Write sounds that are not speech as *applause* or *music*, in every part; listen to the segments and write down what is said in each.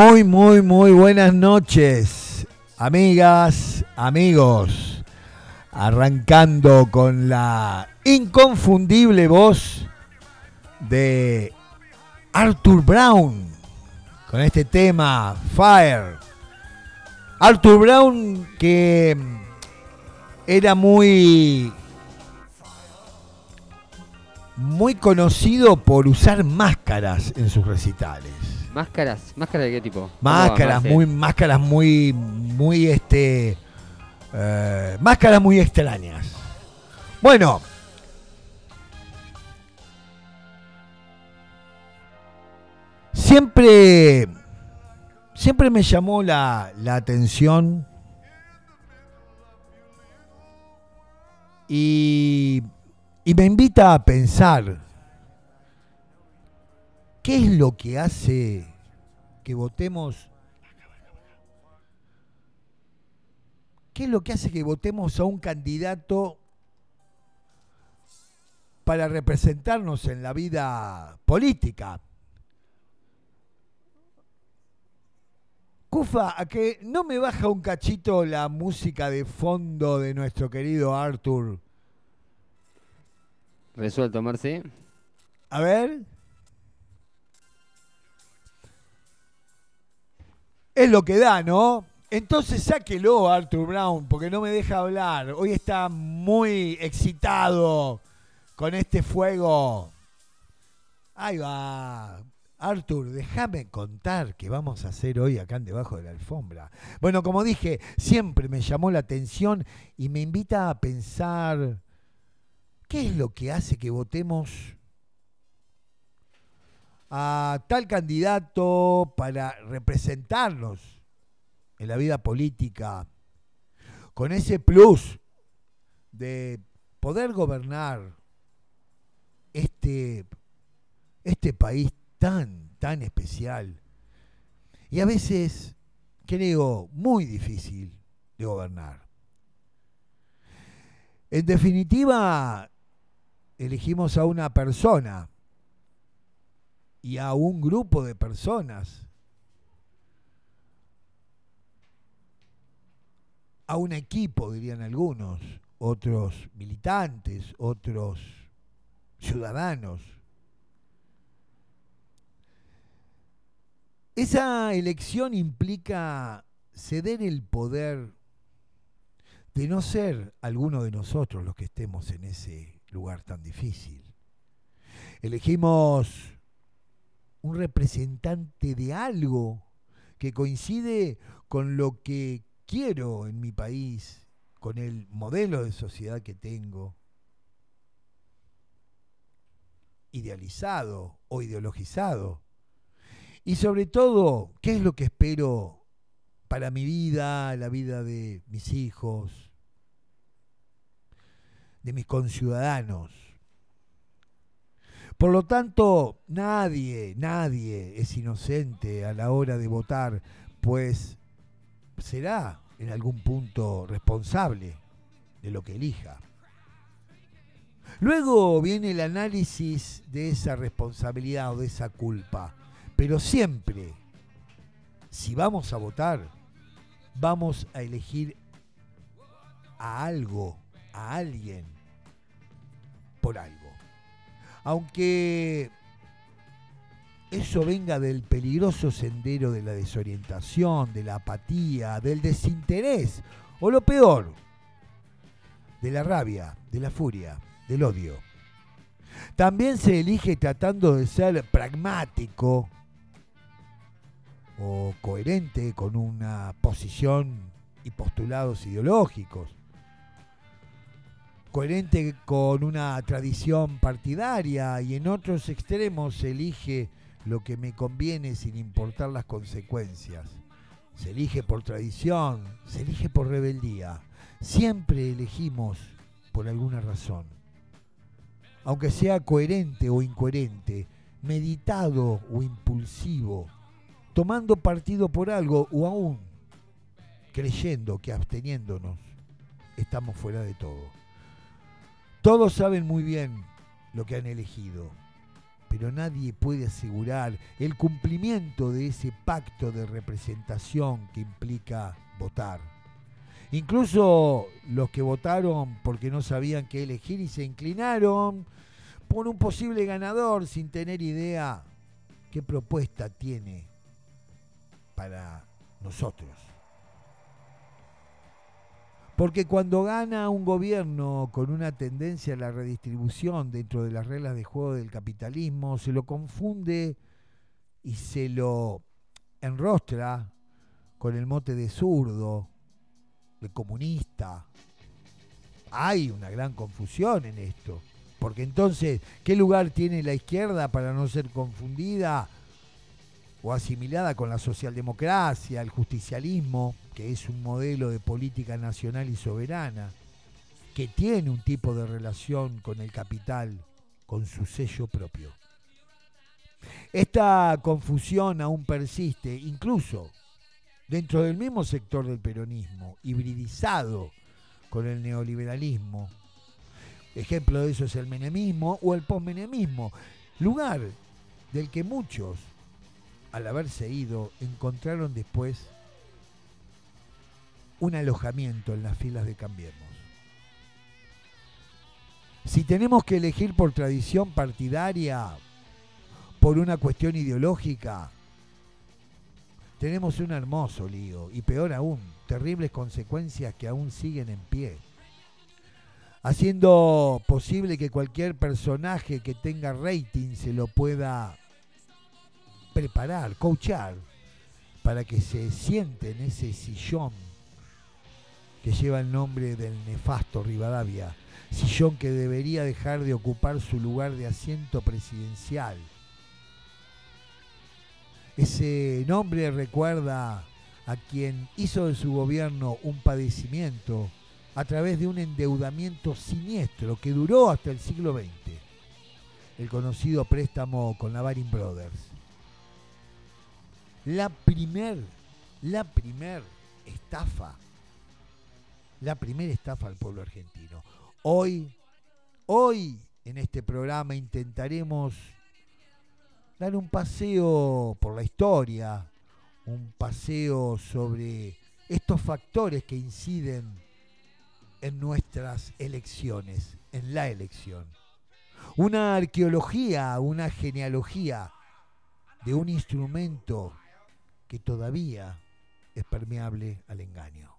Muy, muy, muy buenas noches, amigas, amigos. Arrancando con la inconfundible voz de Arthur Brown, con este tema, Fire. Arthur Brown que era muy muy conocido por usar máscaras en sus recitales. ¿Máscaras? ¿Máscaras de qué tipo? Máscaras, muy, máscaras muy, muy, este, eh, máscaras muy extrañas. Bueno. Siempre, siempre me llamó la, la atención y, y me invita a pensar ¿Qué es lo que hace que votemos? ¿Qué es lo que hace que votemos a un candidato para representarnos en la vida política? Cufa, a que no me baja un cachito la música de fondo de nuestro querido Arthur. Resuelto, Marci. A ver. Es lo que da, ¿no? Entonces sáquelo, Arthur Brown, porque no me deja hablar. Hoy está muy excitado con este fuego. Ahí va. Arthur, déjame contar qué vamos a hacer hoy acá en debajo de la alfombra. Bueno, como dije, siempre me llamó la atención y me invita a pensar qué es lo que hace que votemos a tal candidato para representarnos en la vida política, con ese plus de poder gobernar este, este país tan, tan especial y a veces, creo, muy difícil de gobernar. En definitiva, elegimos a una persona y a un grupo de personas, a un equipo, dirían algunos, otros militantes, otros ciudadanos. Esa elección implica ceder el poder de no ser alguno de nosotros los que estemos en ese lugar tan difícil. Elegimos un representante de algo que coincide con lo que quiero en mi país, con el modelo de sociedad que tengo, idealizado o ideologizado. Y sobre todo, ¿qué es lo que espero para mi vida, la vida de mis hijos, de mis conciudadanos? Por lo tanto, nadie, nadie es inocente a la hora de votar, pues será en algún punto responsable de lo que elija. Luego viene el análisis de esa responsabilidad o de esa culpa, pero siempre, si vamos a votar, vamos a elegir a algo, a alguien, por algo aunque eso venga del peligroso sendero de la desorientación, de la apatía, del desinterés, o lo peor, de la rabia, de la furia, del odio. También se elige tratando de ser pragmático o coherente con una posición y postulados ideológicos coherente con una tradición partidaria y en otros extremos se elige lo que me conviene sin importar las consecuencias. Se elige por tradición, se elige por rebeldía. Siempre elegimos por alguna razón. Aunque sea coherente o incoherente, meditado o impulsivo, tomando partido por algo o aún creyendo que absteniéndonos estamos fuera de todo. Todos saben muy bien lo que han elegido. pero nadie puede asegurar el cumplimiento de ese pacto de representación que implica votar. Incluso los que votaron porque no sabían qué elegir y se inclinaron por un posible ganador sin tener idea qué propuesta tiene para nosotros. Porque cuando gana un gobierno con una tendencia a la redistribución dentro de las reglas de juego del capitalismo, se lo confunde y se lo enrostra con el mote de zurdo, de comunista. Hay una gran confusión en esto. Porque entonces, ¿qué lugar tiene la izquierda para no ser confundida o asimilada con la socialdemocracia, el justicialismo, que es un modelo de política nacional y soberana, que tiene un tipo de relación con el capital, con su sello propio? Esta confusión aún persiste, incluso dentro del mismo sector del peronismo, hibridizado con el neoliberalismo. Ejemplo de eso es el menemismo o el posmenemismo, lugar del que muchos, al haberse ido, encontraron después un alojamiento en las filas de Cambiemos. Si tenemos que elegir por tradición partidaria, por una cuestión ideológica, tenemos un hermoso lío y peor aún, terribles consecuencias que aún siguen en pie. Haciendo posible que cualquier personaje que tenga rating se lo pueda preparar, coachar, para que se siente en ese sillón que lleva el nombre del nefasto Rivadavia, sillón que debería dejar de ocupar su lugar de asiento presidencial. Ese nombre recuerda a quien hizo de su gobierno un padecimiento a través de un endeudamiento siniestro que duró hasta el siglo XX, el conocido préstamo con la Baring Brothers. La primer, la primer estafa, la primera estafa al pueblo argentino. Hoy, hoy en este programa intentaremos dar un paseo por la historia, un paseo sobre estos factores que inciden en nuestras elecciones, en la elección. Una arqueología, una genealogía de un instrumento que todavía es permeable al engaño.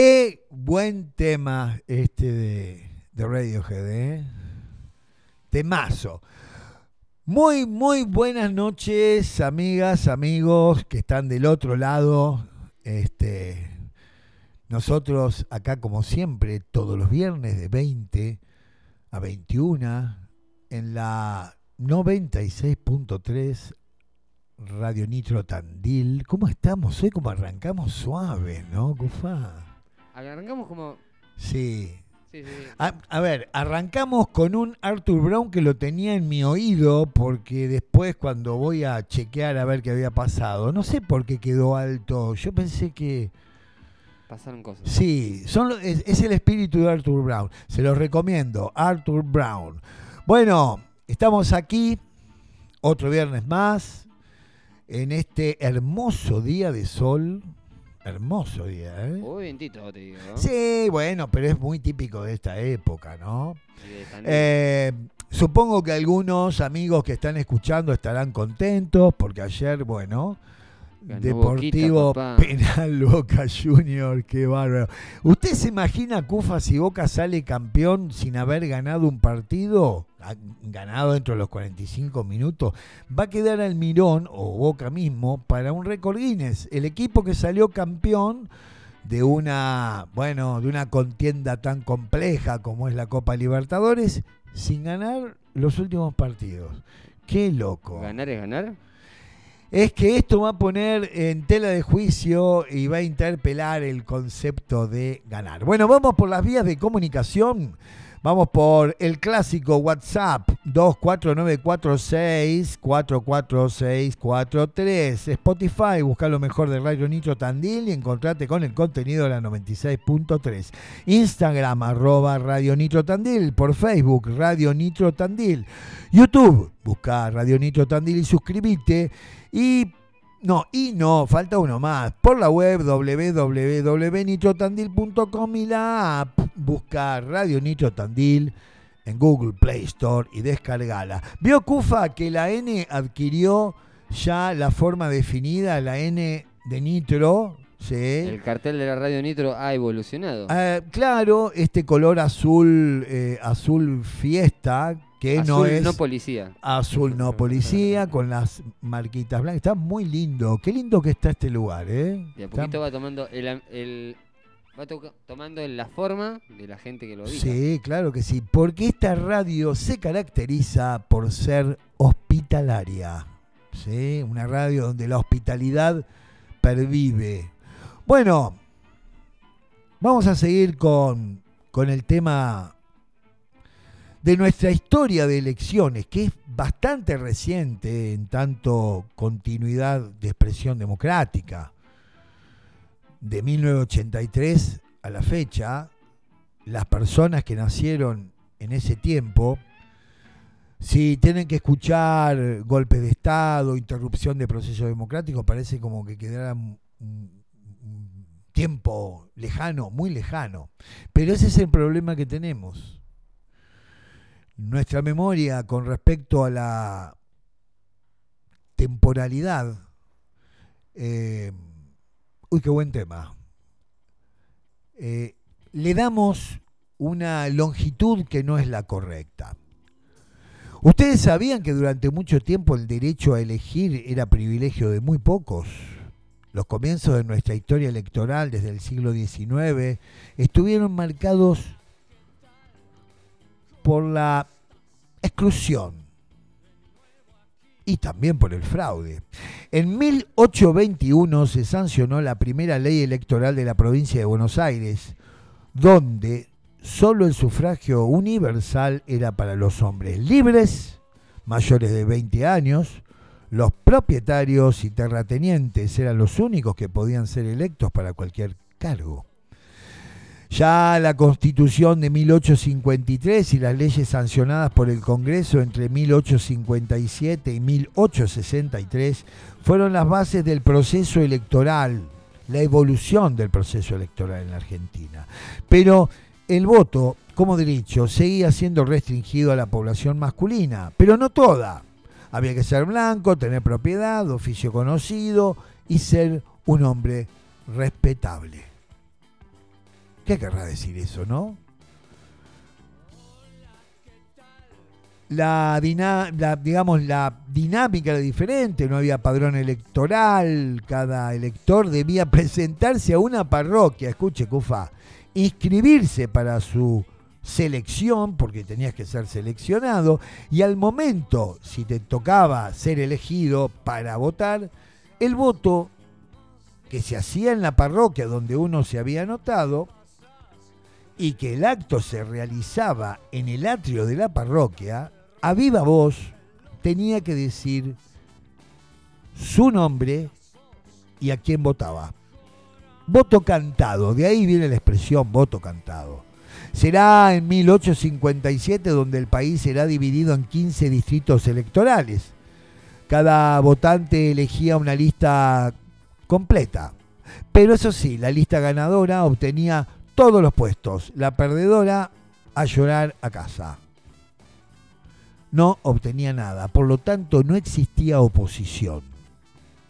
Qué buen tema este de, de Radiohead, ¿eh? Temazo. Muy, muy buenas noches, amigas, amigos que están del otro lado. Este, nosotros acá, como siempre, todos los viernes de 20 a 21 en la 96.3 Radio Nitro Tandil. ¿Cómo estamos hoy? ¿Cómo arrancamos suave, no, Cufa? Arrancamos como. Sí. Sí, sí, sí. A, a ver, arrancamos con un Arthur Brown que lo tenía en mi oído porque después cuando voy a chequear a ver qué había pasado, no sé por qué quedó alto. Yo pensé que... Pasaron cosas. Sí, son, lo- es, es el espíritu de Arthur Brown. Se los recomiendo, Arthur Brown. Bueno, estamos aquí otro viernes más en este hermoso día de sol. Hermoso día, ¿eh? Uy, vientito, te digo. ¿no? Sí, bueno, pero es muy típico de esta época, ¿no? Eh, supongo que algunos amigos que están escuchando estarán contentos porque ayer, bueno, Ganó Deportivo Boquita. Penal *laughs* Boca Junior, qué bárbaro. ¿Usted se imagina, Cufa, si Boca sale campeón sin haber ganado un partido? Ganado dentro de los 45 minutos. Va a quedar Almirón o Boca mismo para un récord Guinness. El equipo que salió campeón de una, bueno, de una contienda tan compleja como es la Copa Libertadores sin ganar los últimos partidos. Qué loco. ¿Ganar es ganar? Es que esto va a poner en tela de juicio y va a interpelar el concepto de ganar. Bueno, vamos por las vías de comunicación. Vamos por el clásico WhatsApp 24946-44643. Spotify, busca lo mejor de Radio Nitro Tandil y encontrate con el contenido de la 96.3. Instagram, arroba Radio Nitro Tandil. Por Facebook, Radio Nitro Tandil. YouTube, busca Radio Nitro Tandil y suscríbete. Y no, y no, falta uno más. Por la web www.nitrotandil.com y la app, busca Radio Nitro Tandil en Google Play Store y descargala. Vio Cufa que la N adquirió ya la forma definida, la N de Nitro. ¿sí? El cartel de la radio Nitro ha evolucionado. Eh, claro, este color azul, eh, azul fiesta, que no Azul, es no policía. azul no policía, con las marquitas blancas. Está muy lindo. Qué lindo que está este lugar, ¿eh? De a Está- poquito va tomando el, el- va tomando la forma de la gente que lo habita. Sí, claro que sí. Porque esta radio se caracteriza por ser hospitalaria. ¿sí? Una radio donde la hospitalidad pervive. Bueno, vamos a seguir con, con el tema de nuestra historia de elecciones, que es bastante reciente en tanto continuidad de expresión democrática. De 1983 a la fecha, las personas que nacieron en ese tiempo, si tienen que escuchar golpes de Estado, interrupción de proceso democrático, parece como que un- un tiempo lejano, muy lejano. Pero ese es el problema que tenemos. Nuestra memoria con respecto a la temporalidad. eh, uy, qué buen tema. Eh, le damos una longitud que no es la correcta. Ustedes sabían que durante mucho tiempo el derecho a elegir era privilegio de muy pocos. Los comienzos de nuestra historia electoral desde el siglo XIX estuvieron marcados por la exclusión y también por el fraude. En 1821 se sancionó la primera ley electoral de la provincia de Buenos Aires, donde solo el sufragio universal era para los hombres libres, mayores de 20 años, los propietarios y terratenientes eran los únicos que podían ser electos para cualquier cargo. Ya la Constitución de 1853 y las leyes sancionadas por el Congreso entre 1857 y 1863 fueron las bases del proceso electoral, la evolución del proceso electoral en la Argentina. Pero el voto, como derecho, seguía siendo restringido a la población masculina, pero no toda. Había que ser blanco, tener propiedad, oficio conocido y ser un hombre respetable. ¿Qué querrá decir eso, no? La, digamos, la dinámica era diferente, no había padrón electoral, cada elector debía *laughs* presentarse a una parroquia, escuche, Cufa, inscribirse para su selección, porque tenías que ser seleccionado, y al momento, si te tocaba ser elegido para votar, el voto que se hacía en la parroquia donde uno se había anotado y que el acto se realizaba en el atrio de la parroquia, a viva voz tenía que decir su nombre y a quién votaba. Voto cantado, de ahí viene la expresión voto cantado. Será en 1857 donde el país será dividido en 15 distritos electorales. Cada votante elegía una lista completa. Pero eso sí, la lista ganadora obtenía todos los puestos. La perdedora a llorar a casa. No obtenía nada. Por lo tanto, no existía oposición.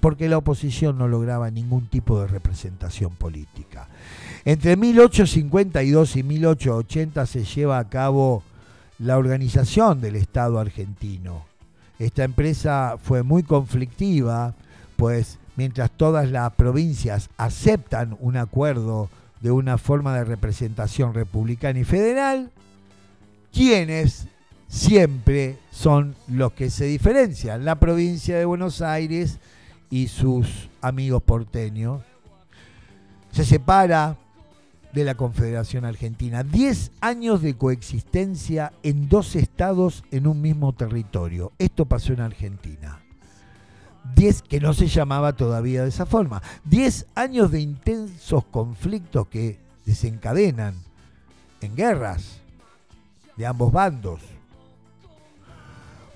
Porque la oposición no lograba ningún tipo de representación política. Entre 1852 y 1880 se lleva a cabo la organización del Estado argentino. Esta empresa fue muy conflictiva, pues mientras todas las provincias aceptan un acuerdo de una forma de representación republicana y federal, quienes siempre son los que se diferencian, la provincia de Buenos Aires y sus amigos porteños. Se separa de la Confederación Argentina. Diez años de coexistencia en dos estados en un mismo territorio. Esto pasó en Argentina. 10 que no se llamaba todavía de esa forma. 10 años de intensos conflictos que desencadenan en guerras de ambos bandos.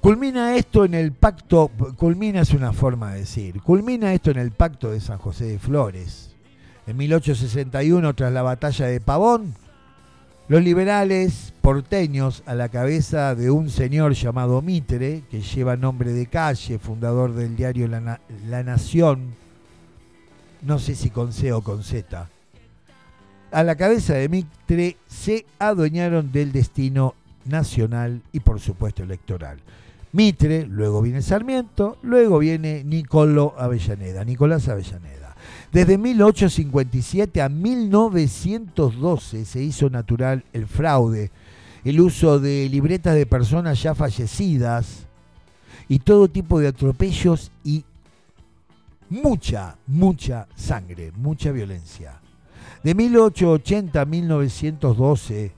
Culmina esto en el pacto, culmina es una forma de decir, culmina esto en el pacto de San José de Flores. En 1861, tras la batalla de Pavón, los liberales porteños, a la cabeza de un señor llamado Mitre, que lleva nombre de calle, fundador del diario La, Nación, no sé si con C o con Z, a la cabeza de Mitre se adueñaron del destino nacional y por supuesto electoral. Mitre, luego viene Sarmiento, luego viene Nicolo Avellaneda, Nicolás Avellaneda. Desde 1857 a 1912 se hizo natural el fraude, el uso de libretas de personas ya fallecidas y todo tipo de atropellos y mucha, mucha sangre, mucha violencia. De 1880 a 1912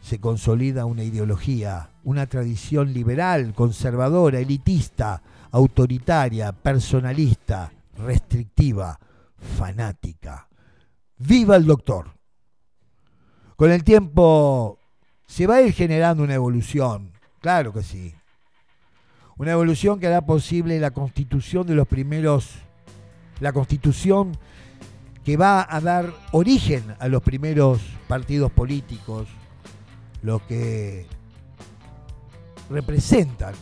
se consolida una ideología, una tradición liberal, conservadora, elitista, autoritaria, personalista, restrictiva, fanática. ¡Viva el doctor! Con el tiempo se va a ir generando una evolución, claro que sí. Una evolución que hará posible la constitución de los primeros, la constitución que va a dar origen a los primeros partidos políticos, los que representan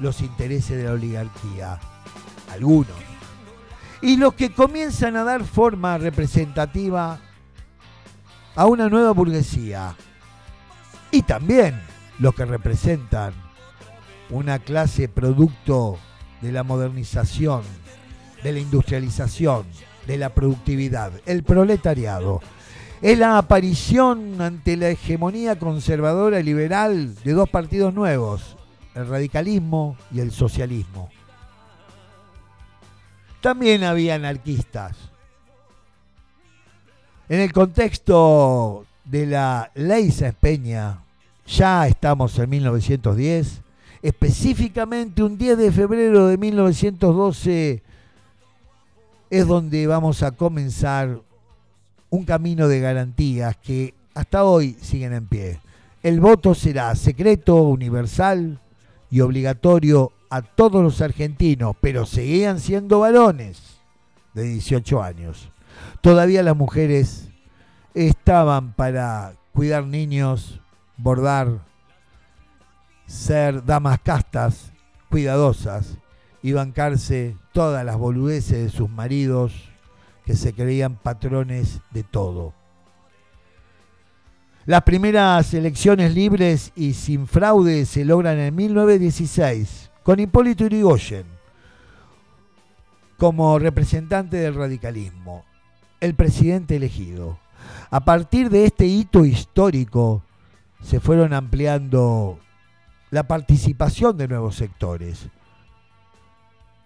los intereses de la oligarquía, algunos y los que comienzan a dar forma representativa a una nueva burguesía. Y también los que representan una clase producto de la modernización, de la industrialización, de la productividad, el proletariado. Es la aparición ante la hegemonía conservadora y liberal de dos partidos nuevos, el radicalismo y el socialismo también había anarquistas. En el contexto de la ley Peña, ya estamos en 1910, específicamente un 10 de febrero de 1912 es donde vamos a comenzar un camino de garantías que hasta hoy siguen en pie. El voto será secreto, universal y obligatorio a todos los argentinos, pero seguían siendo varones de 18 años. Todavía las mujeres estaban para cuidar niños, bordar, ser damas castas, cuidadosas y bancarse todas las boludeces de sus maridos que se creían patrones de todo. Las primeras elecciones libres y sin fraude se logran en 1916 con Hipólito Yrigoyen como representante del radicalismo, el presidente elegido. A partir de este hito histórico se fueron ampliando la participación de nuevos sectores.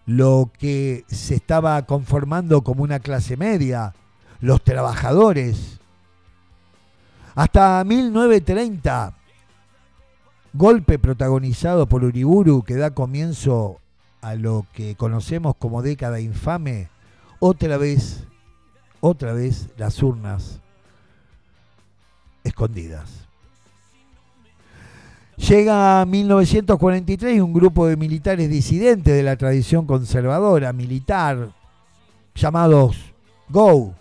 Lo que se estaba conformando como una clase media, los trabajadores. Hasta 1930, golpe protagonizado por Uriburu que da comienzo a lo que conocemos como década infame, otra vez, otra vez las urnas escondidas. Llega 1943 y un grupo de militares disidentes de la tradición conservadora militar, llamados GO,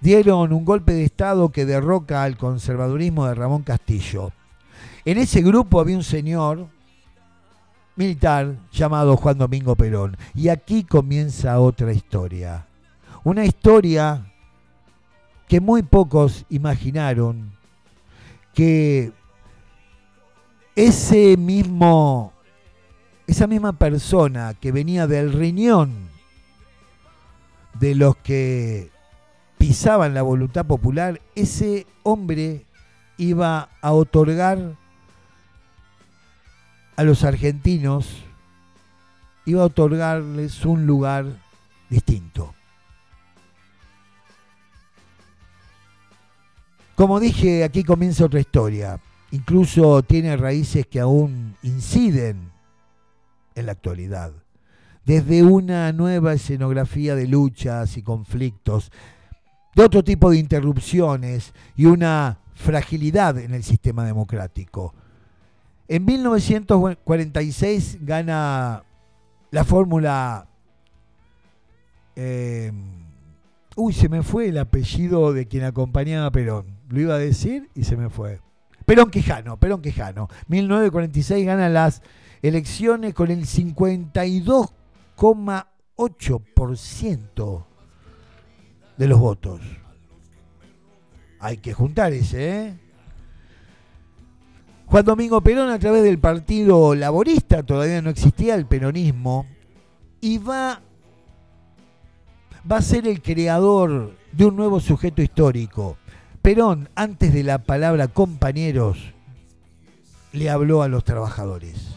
dieron un golpe de Estado que derroca al conservadurismo de Ramón Castillo. En ese grupo había un señor militar llamado Juan Domingo Perón. Y aquí comienza otra historia. Una historia que muy pocos imaginaron que ese mismo, esa misma persona que venía del riñón de los que pisaban la voluntad popular, ese hombre iba a otorgar a los argentinos, iba a otorgarles un lugar distinto. Como dije, aquí comienza otra historia incluso tiene raíces que aún inciden en la actualidad. Desde una nueva escenografía de luchas y conflictos, de otro tipo de interrupciones y una fragilidad en el sistema democrático. En 1946 gana la fórmula... Eh, uy, se me fue el apellido de quien acompañaba a Perón. Lo iba a decir y se me fue. Perón Quijano, Perón Quijano. 1946 gana las elecciones con el 52,8% de los votos. Hay que juntar ese, ¿eh? Juan Domingo Perón, a través del Partido Laborista, todavía no existía el peronismo, y va, a ser el creador de un nuevo sujeto histórico Perón, antes de la palabra compañeros, le habló a los trabajadores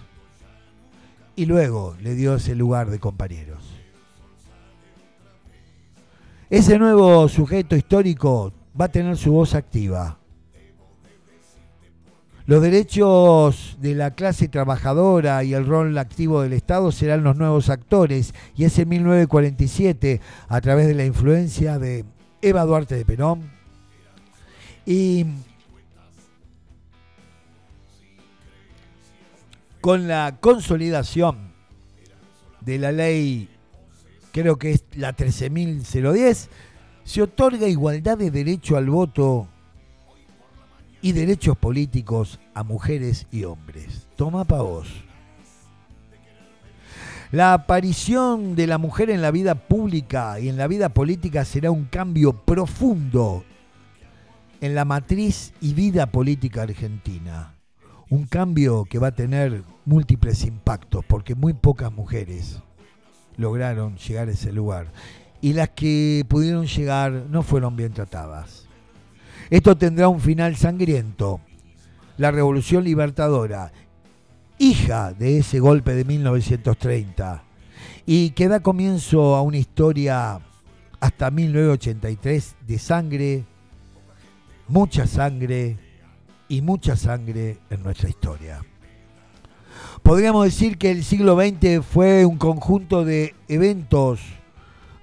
y luego le dio ese lugar de compañeros. Ese nuevo sujeto histórico va a tener su voz activa. Los derechos de la clase trabajadora y el rol activo del Estado serán los nuevos actores y es en 1947, a través de la influencia de Eva Duarte de Perón, y con la consolidación de la ley, creo que es la 13.010, se otorga igualdad de derecho al voto y derechos políticos a mujeres y hombres. Toma pa' vos. La aparición de la mujer en la vida pública y en la vida política será un cambio profundo en la matriz y vida política argentina. Un cambio que va a tener múltiples impactos, porque muy pocas mujeres lograron llegar a ese lugar. Y las que pudieron llegar no fueron bien tratadas. Esto tendrá un final sangriento. La Revolución Libertadora, hija de ese golpe de 1930, y que da comienzo a una historia hasta 1983 de sangre, mucha sangre y mucha sangre en nuestra historia. Podríamos decir que el siglo XX fue un conjunto de eventos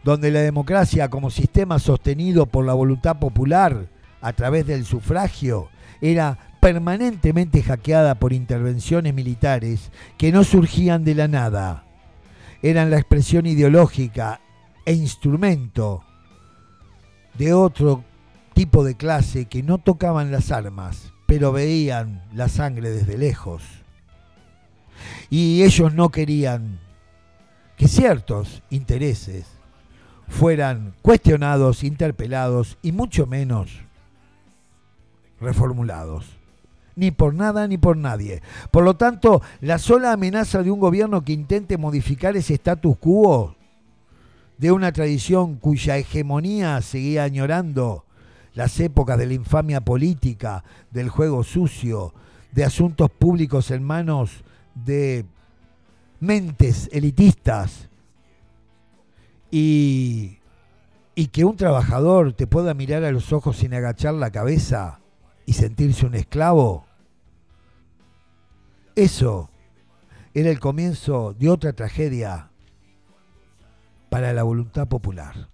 donde la democracia como sistema sostenido por la voluntad popular a través del sufragio era permanentemente hackeada por intervenciones militares que no surgían de la nada. Eran la expresión ideológica e instrumento de otro tipo de clase que no tocaban las armas, pero veían la sangre desde lejos. Y ellos no querían que ciertos intereses fueran cuestionados, interpelados y mucho menos reformulados. Ni por nada ni por nadie. Por lo tanto, la sola amenaza de un gobierno que intente modificar ese status quo de una tradición cuya hegemonía seguía añorando las épocas de la infamia política, del juego sucio, de asuntos públicos en manos de mentes elitistas y, y que un trabajador te pueda mirar a los ojos sin agachar la cabeza y sentirse un esclavo, eso era el comienzo de otra tragedia para la voluntad popular.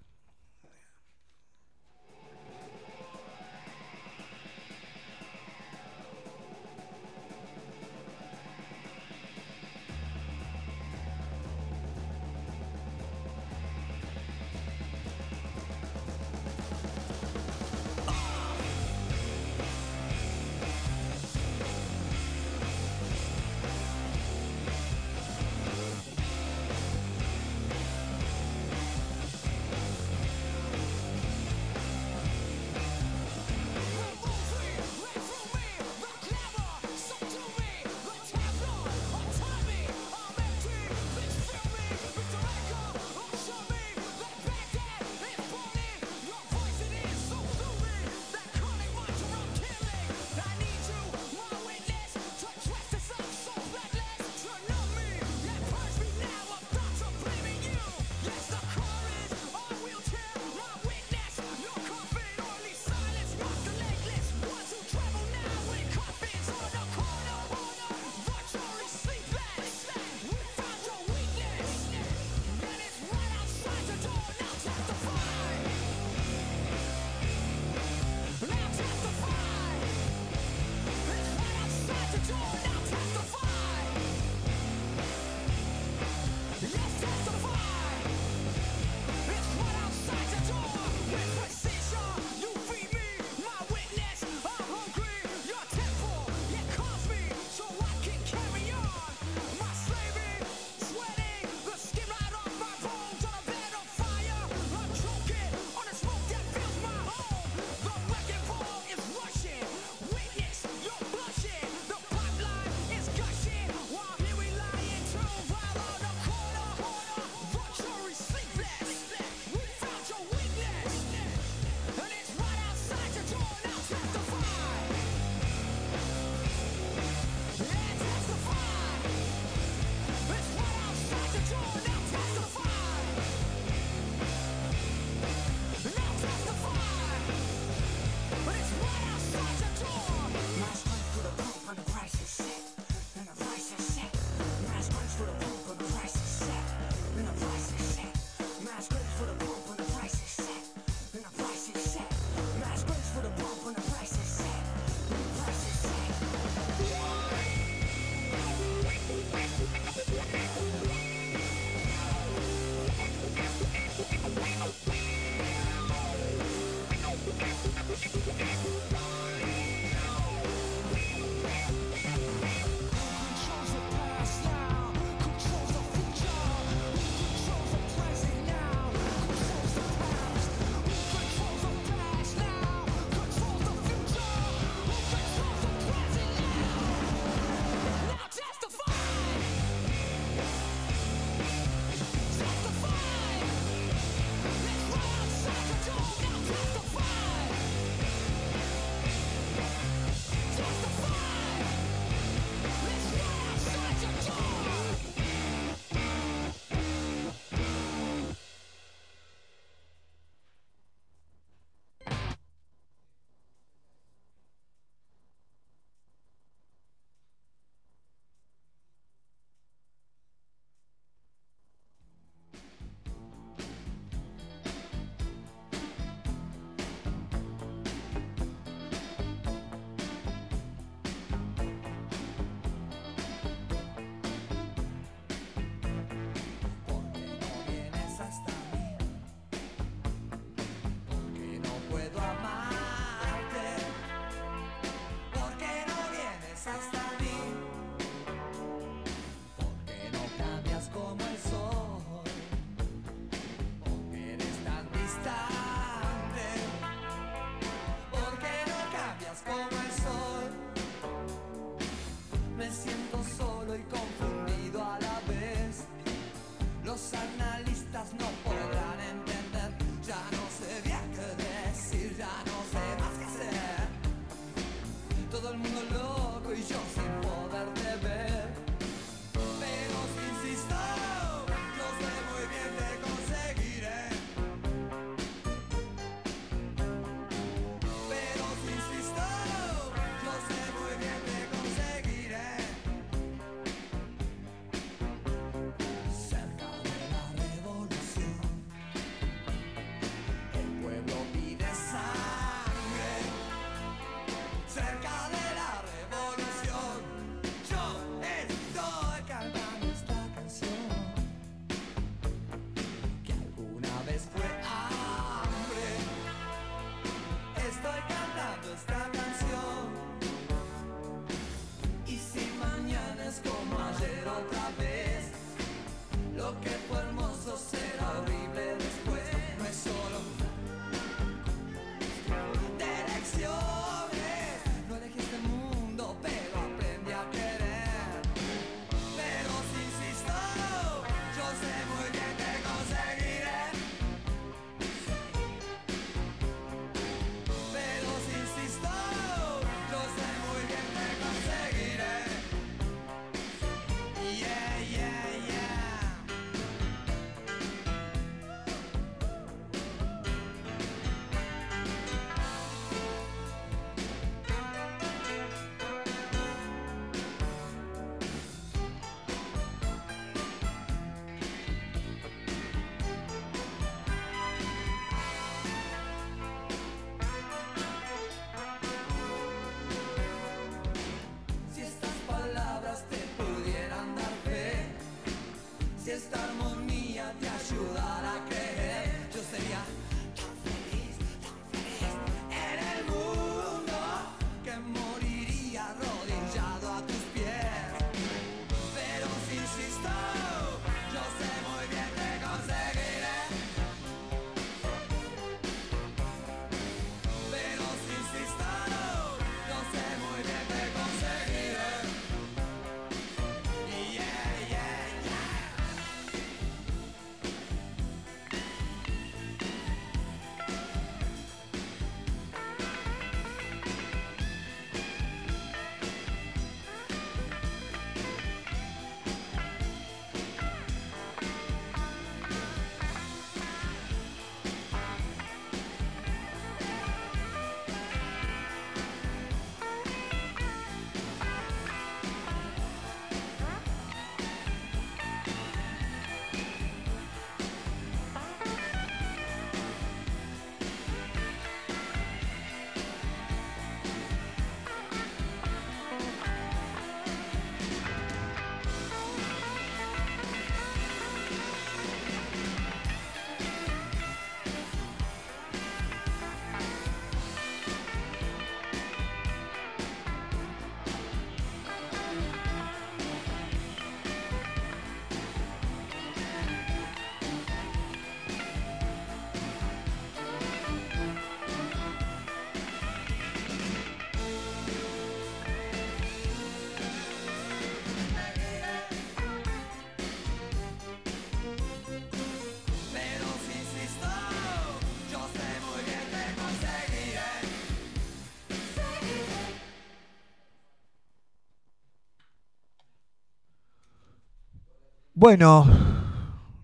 Bueno,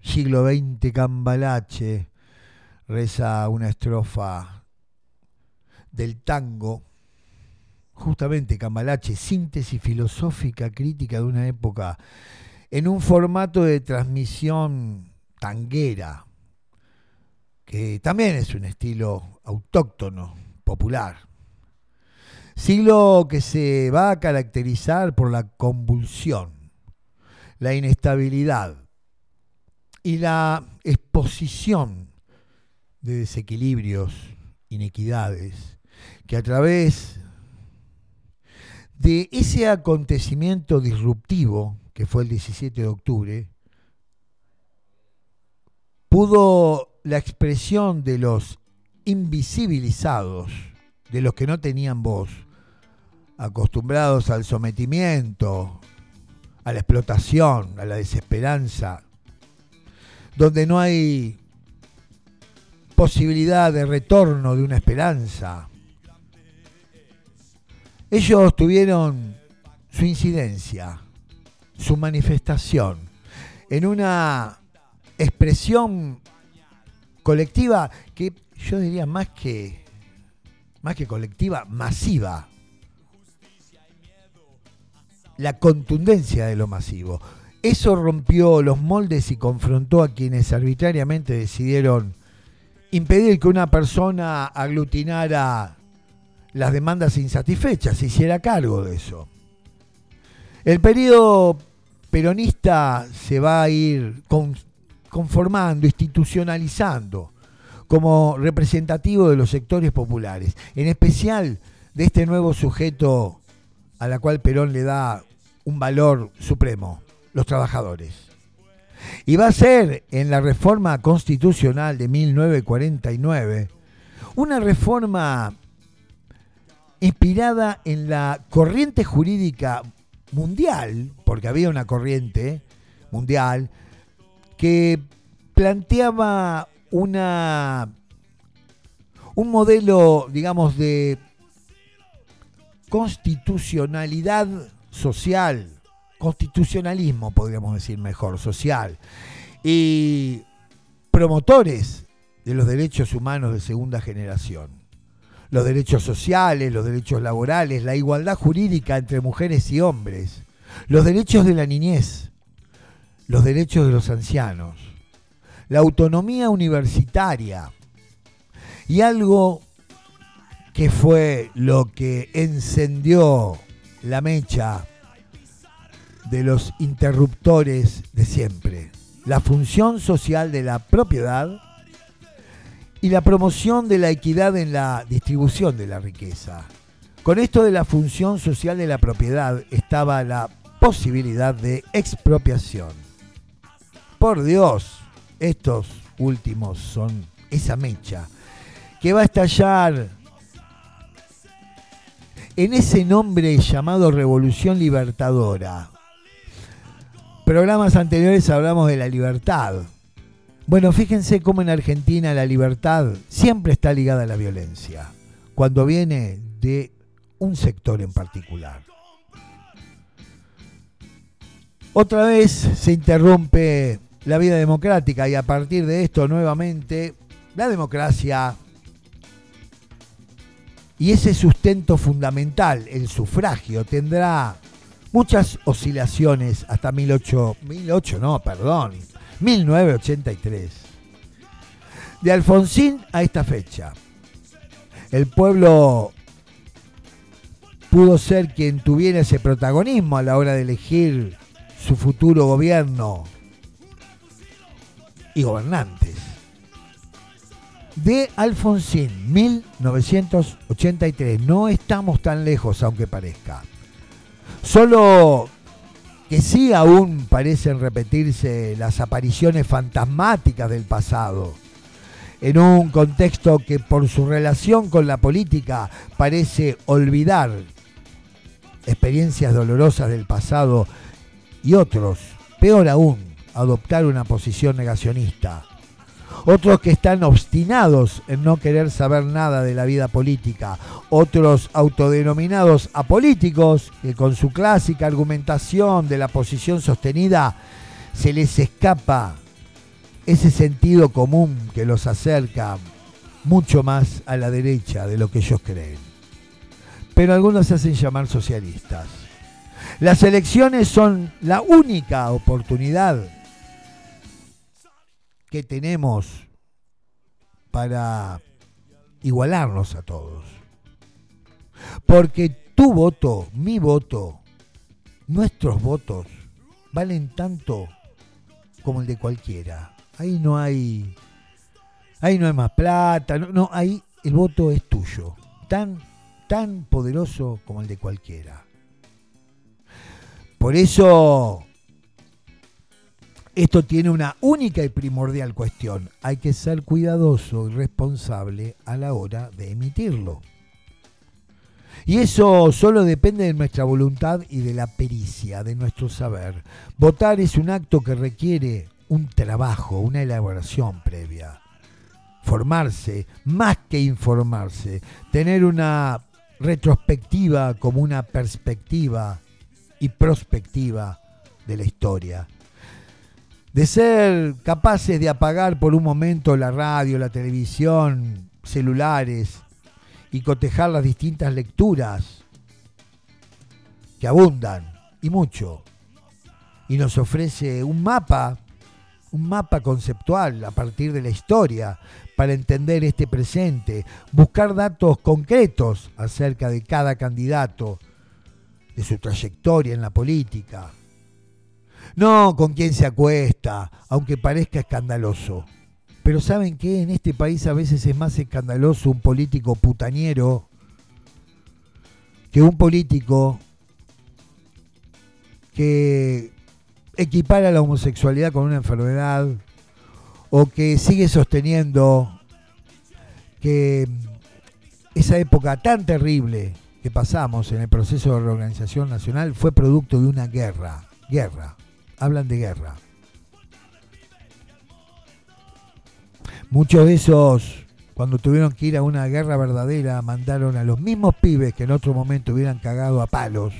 siglo XX Cambalache reza una estrofa del tango, justamente Cambalache, síntesis filosófica crítica de una época, en un formato de transmisión tanguera, que también es un estilo autóctono, popular. Siglo que se va a caracterizar por la convulsión la inestabilidad y la exposición de desequilibrios, inequidades, que a través de ese acontecimiento disruptivo que fue el 17 de octubre, pudo la expresión de los invisibilizados, de los que no tenían voz, acostumbrados al sometimiento, a la explotación, a la desesperanza, donde no hay posibilidad de retorno de una esperanza. Ellos tuvieron su incidencia, su manifestación, en una expresión colectiva que yo diría más que, más que colectiva, masiva. La contundencia de lo masivo. Eso rompió los moldes y confrontó a quienes arbitrariamente decidieron impedir que una persona aglutinara las demandas insatisfechas, se hiciera cargo de eso. El periodo peronista se va a ir conformando, institucionalizando como representativo de los sectores populares, en especial de este nuevo sujeto a la cual Perón le da un valor supremo, los trabajadores. Y va a ser en la reforma constitucional de 1949 una reforma inspirada en la corriente jurídica mundial, porque había una corriente mundial que planteaba una un modelo, digamos, de constitucionalidad social, constitucionalismo, podríamos decir mejor, social, y promotores de los derechos humanos de segunda generación. Los derechos sociales, los derechos laborales, la igualdad jurídica entre mujeres y hombres, los derechos de la niñez, los derechos de los ancianos, la autonomía universitaria. Y algo que fue lo que encendió la mecha de los interruptores de siempre, la función social de la propiedad y la promoción de la equidad en la distribución de la riqueza. Con esto de la función social de la propiedad estaba la posibilidad de expropiación. Por Dios, estos últimos son esa mecha que va a estallar en ese nombre llamado Revolución Libertadora. Programas anteriores hablamos de la libertad. Bueno, fíjense cómo en Argentina la libertad siempre está ligada a la violencia, cuando viene de un sector en particular. Otra vez se interrumpe la vida democrática y a partir de esto nuevamente la democracia y ese sustento fundamental, el sufragio, tendrá muchas oscilaciones hasta 18, 18 no, perdón, 1983. De Alfonsín a esta fecha, el pueblo pudo ser quien tuviera ese protagonismo a la hora de elegir su futuro gobierno y gobernantes. De Alfonsín, 1983. No estamos tan lejos, aunque parezca. Solo que sí aún parecen repetirse las apariciones fantasmáticas del pasado, en un contexto que por su relación con la política parece olvidar experiencias dolorosas del pasado y otros, peor aún, adoptar una posición negacionista. Otros que están obstinados en no querer saber nada de la vida política. Otros autodenominados apolíticos que con su clásica argumentación de la posición sostenida se les escapa ese sentido común que los acerca mucho más a la derecha de lo que ellos creen. Pero algunos se hacen llamar socialistas. Las elecciones son la única oportunidad que tenemos para igualarnos a todos. Porque tu voto, mi voto, nuestros votos valen tanto como el de cualquiera. Ahí no hay ahí no hay más plata, no, ahí el voto es tuyo, tan tan poderoso como el de cualquiera. Por eso esto tiene una única y primordial cuestión. Hay que ser cuidadoso y responsable a la hora de emitirlo. Y eso solo depende de nuestra voluntad y de la pericia, de nuestro saber. Votar es un acto que requiere un trabajo, una elaboración previa. Formarse, más que informarse, tener una retrospectiva como una perspectiva y prospectiva de la historia. De ser capaces de apagar por un momento la radio, la televisión, celulares y cotejar las distintas lecturas que abundan y mucho. Y nos ofrece un mapa, un mapa conceptual a partir de la historia para entender este presente, buscar datos concretos acerca de cada candidato, de su trayectoria en la política. No con quién se acuesta, aunque parezca escandaloso. Pero ¿saben qué? En este país a veces es más escandaloso un político putañero que un político que equipara la homosexualidad con una enfermedad o que sigue sosteniendo que esa época tan terrible que pasamos en el proceso de reorganización nacional fue producto de una guerra. Guerra. Hablan de guerra. Muchos de esos, cuando tuvieron que ir a una guerra verdadera, mandaron a los mismos pibes que en otro momento hubieran cagado a palos,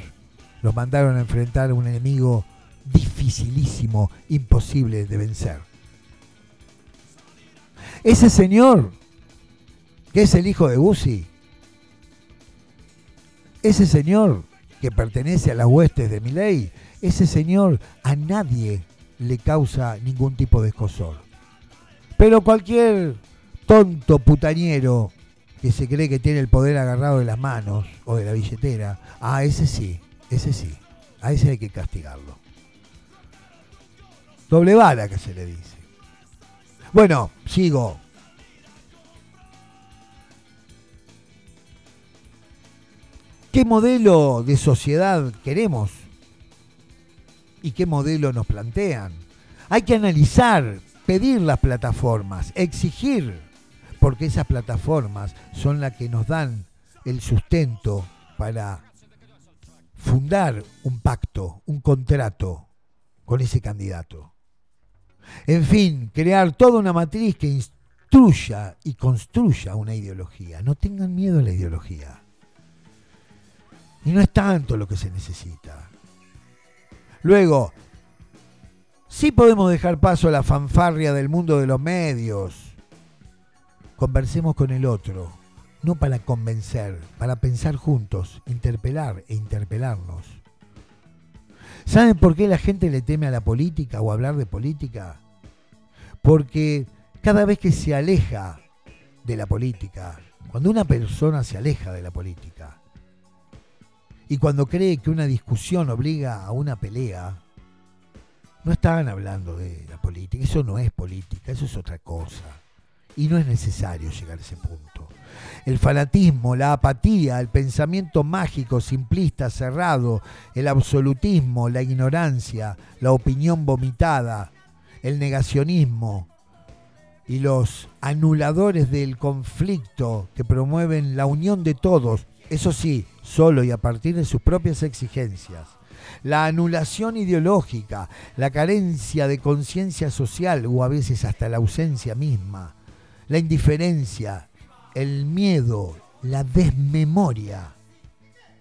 los mandaron a enfrentar a un enemigo dificilísimo, imposible de vencer. Ese señor, que es el hijo de Guzzi, ese señor que pertenece a las huestes de Miley, ese señor a nadie le causa ningún tipo de escosor. Pero cualquier tonto putañero que se cree que tiene el poder agarrado de las manos o de la billetera, a ese sí, ese sí, a ese hay que castigarlo. Doble bala que se le dice. Bueno, sigo. ¿Qué modelo de sociedad queremos? ¿Y qué modelo nos plantean? Hay que analizar, pedir las plataformas, exigir, porque esas plataformas son las que nos dan el sustento para fundar un pacto, un contrato con ese candidato. En fin, crear toda una matriz que instruya y construya una ideología. No tengan miedo a la ideología. Y no es tanto lo que se necesita. Luego, sí podemos dejar paso a la fanfarria del mundo de los medios. Conversemos con el otro, no para convencer, para pensar juntos, interpelar e interpelarnos. ¿Saben por qué la gente le teme a la política o hablar de política? Porque cada vez que se aleja de la política, cuando una persona se aleja de la política, y cuando cree que una discusión obliga a una pelea, no están hablando de la política, eso no es política, eso es otra cosa. Y no es necesario llegar a ese punto. El fanatismo, la apatía, el pensamiento mágico, simplista, cerrado, el absolutismo, la ignorancia, la opinión vomitada, el negacionismo y los anuladores del conflicto que promueven la unión de todos, eso sí, solo y a partir de sus propias exigencias. La anulación ideológica, la carencia de conciencia social o a veces hasta la ausencia misma, la indiferencia, el miedo, la desmemoria,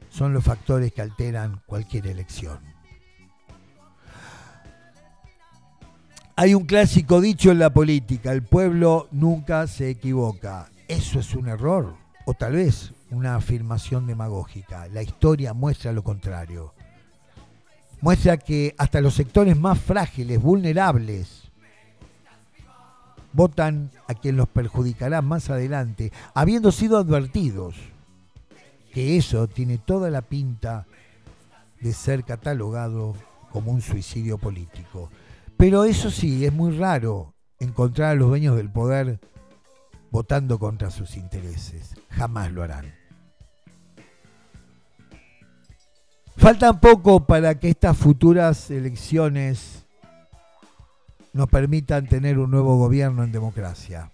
son los factores que alteran cualquier elección. Hay un clásico dicho en la política, el pueblo nunca se equivoca. ¿Eso es un error? O tal vez una afirmación demagógica. La historia muestra lo contrario. Muestra que hasta los sectores más frágiles, vulnerables, votan a quien los perjudicará más adelante, habiendo sido advertidos que eso tiene toda la pinta de ser catalogado como un suicidio político. Pero eso sí, es muy raro encontrar a los dueños del poder votando contra sus intereses. Jamás lo harán. Falta poco para que estas futuras elecciones nos permitan tener un nuevo gobierno en democracia.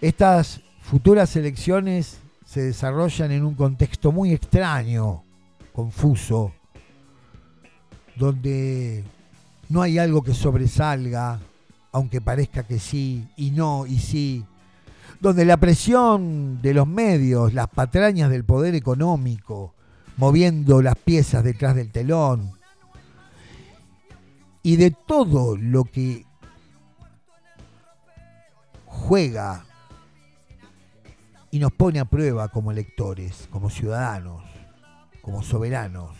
Estas futuras elecciones se desarrollan en un contexto muy extraño, confuso, donde no hay algo que sobresalga, aunque parezca que sí, y no, y sí, donde la presión de los medios, las patrañas del poder económico, moviendo las piezas detrás del telón, y de todo lo que juega y nos pone a prueba como electores, como ciudadanos, como soberanos.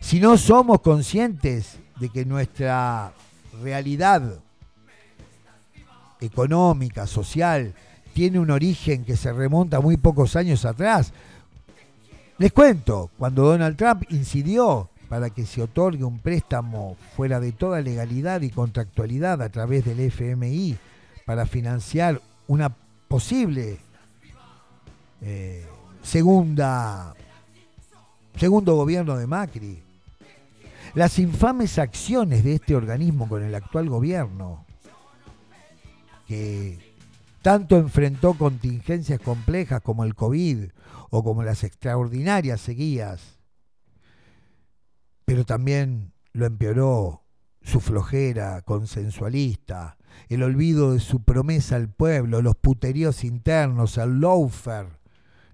Si no somos conscientes de que nuestra realidad económica, social, tiene un origen que se remonta muy pocos años atrás. Les cuento, cuando Donald Trump incidió para que se otorgue un préstamo fuera de toda legalidad y contractualidad a través del FMI para financiar una posible eh, segunda segundo gobierno de Macri. Las infames acciones de este organismo con el actual gobierno, que tanto enfrentó contingencias complejas como el COVID o como las extraordinarias sequías, pero también lo empeoró su flojera consensualista, el olvido de su promesa al pueblo, los puteríos internos, al loafer,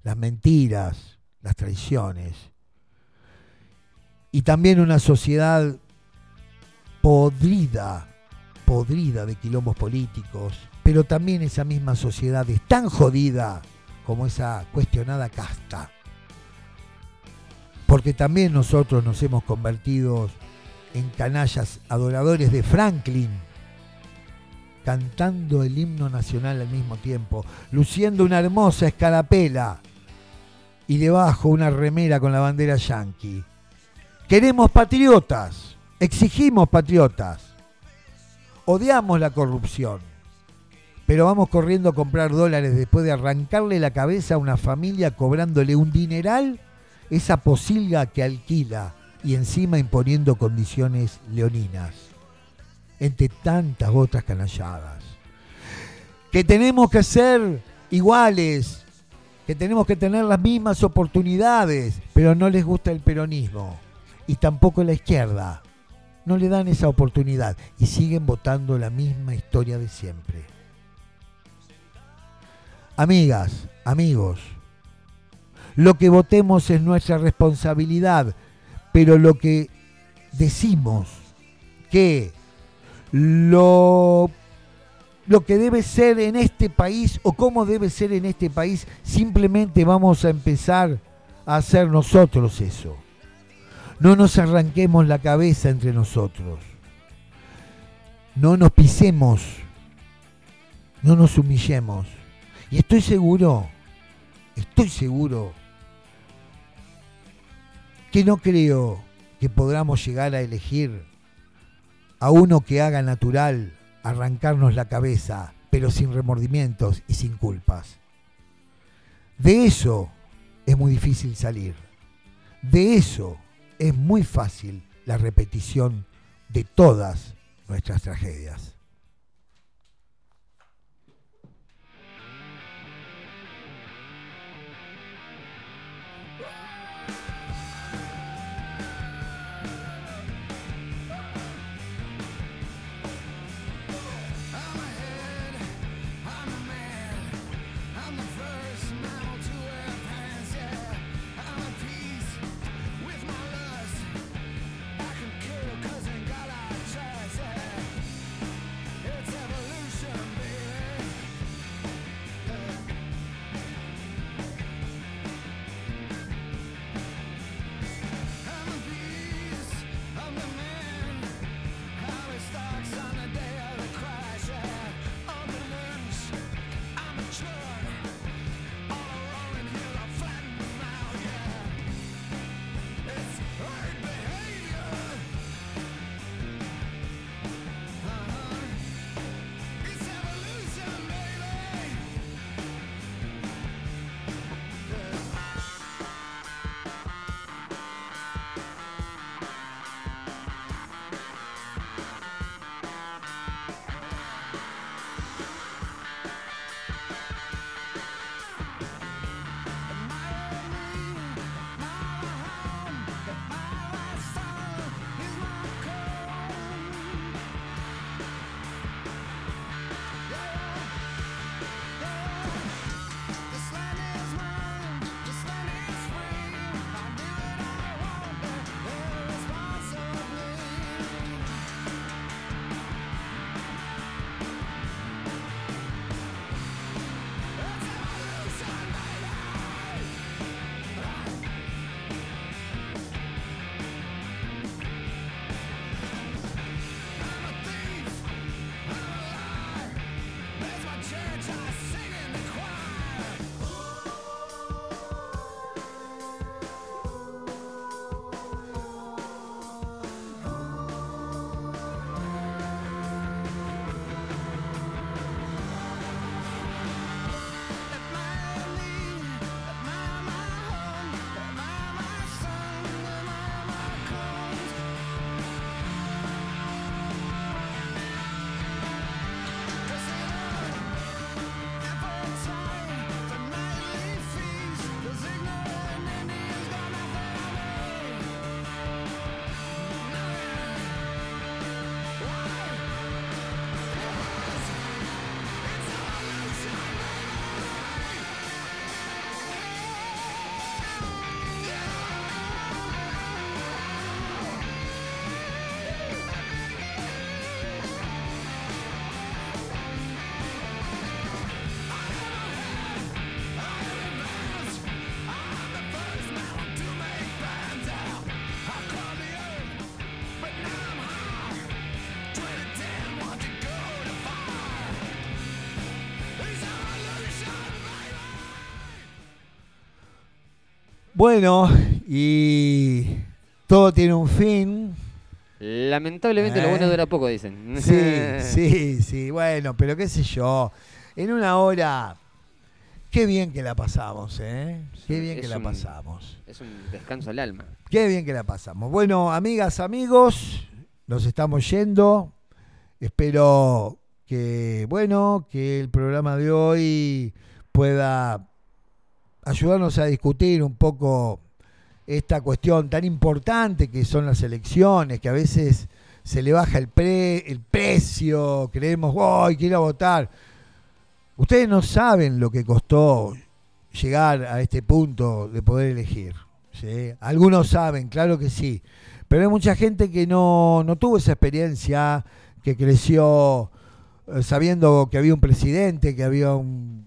las mentiras, las traiciones. Y también una sociedad podrida, podrida de quilombos políticos, pero también esa misma sociedad es tan jodida como esa cuestionada casta. Porque también nosotros nos hemos convertido en canallas adoradores de Franklin, cantando el himno nacional al mismo tiempo, luciendo una hermosa escarapela y debajo una remera con la bandera yanqui Queremos patriotas, exigimos patriotas. Odiamos la corrupción, pero vamos corriendo a comprar dólares después de arrancarle la cabeza a una familia cobrándole un dineral esa posilga que alquila y encima imponiendo condiciones leoninas, entre tantas otras canalladas. Que tenemos que ser iguales, que tenemos que tener las mismas oportunidades, pero no les gusta el peronismo y tampoco la izquierda. No le dan esa oportunidad y siguen votando la misma historia de siempre. Amigas, amigos, lo que votemos es nuestra responsabilidad, pero lo que decimos que lo, lo que debe ser en este país o cómo debe ser en este país, simplemente vamos a empezar a hacer nosotros eso. No nos arranquemos la cabeza entre nosotros. No nos pisemos. No nos humillemos. Y estoy seguro, estoy seguro que no creo que podamos llegar a elegir a uno que haga natural arrancarnos la cabeza, pero sin remordimientos y sin culpas. De eso es muy difícil salir. De eso es muy fácil la repetición de todas nuestras tragedias. Bueno, y todo tiene un fin. Lamentablemente lo Eh. bueno dura poco, dicen. Sí, *laughs* sí, sí, bueno, pero qué sé yo. En una hora, qué bien que la pasamos, ¿eh? Qué bien que la un- pasamos. Es un descanso al alma. Qué bien que la pasamos. Bueno, amigas, amigos, nos estamos yendo. Espero que, bueno, que el programa de hoy pueda ayudarnos a discutir un poco esta cuestión tan importante que son las elecciones, que a veces se le baja el, pre- el precio, creemos, ¡ay, quiero votar! Ustedes no saben lo que costó llegar a este punto de poder elegir. ¿sí? Algunos saben, claro que sí, pero hay mucha gente que no, no tuvo esa experiencia, que creció eh, sabiendo que había un presidente, que había un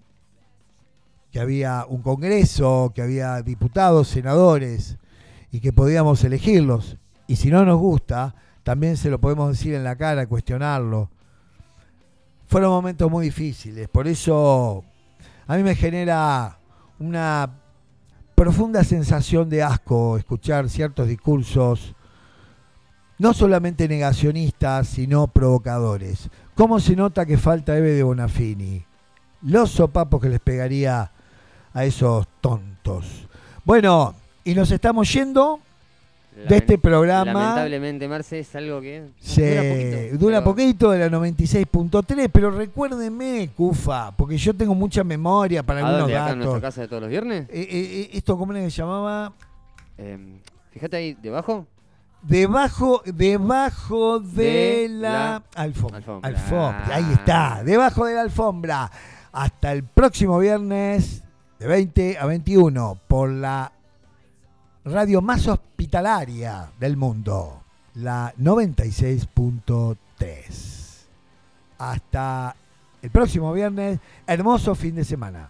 que había un congreso, que había diputados, senadores y que podíamos elegirlos. Y si no nos gusta, también se lo podemos decir en la cara, cuestionarlo. Fueron momentos muy difíciles, por eso a mí me genera una profunda sensación de asco escuchar ciertos discursos, no solamente negacionistas, sino provocadores. ¿Cómo se nota que falta Eve de Bonafini? Los sopapos que les pegaría a esos tontos. Bueno, y nos estamos yendo de este programa. Lamentablemente, Marce, es algo que Se dura poquito de la 96.3, pero recuérdenme, Cufa, porque yo tengo mucha memoria para ¿A algunos dónde? ¿Acá en nuestra datos. casa de todos los viernes? Eh, eh, eh, esto, ¿cómo se llamaba? Em, fíjate ahí debajo. Debajo, debajo de, De la, la alfombra. alfombra. Alfombra, Ahí está, debajo de la alfombra. Hasta el próximo viernes de 20 a 21 por la radio más hospitalaria del mundo, la 96.3. Hasta el próximo viernes, hermoso fin de semana.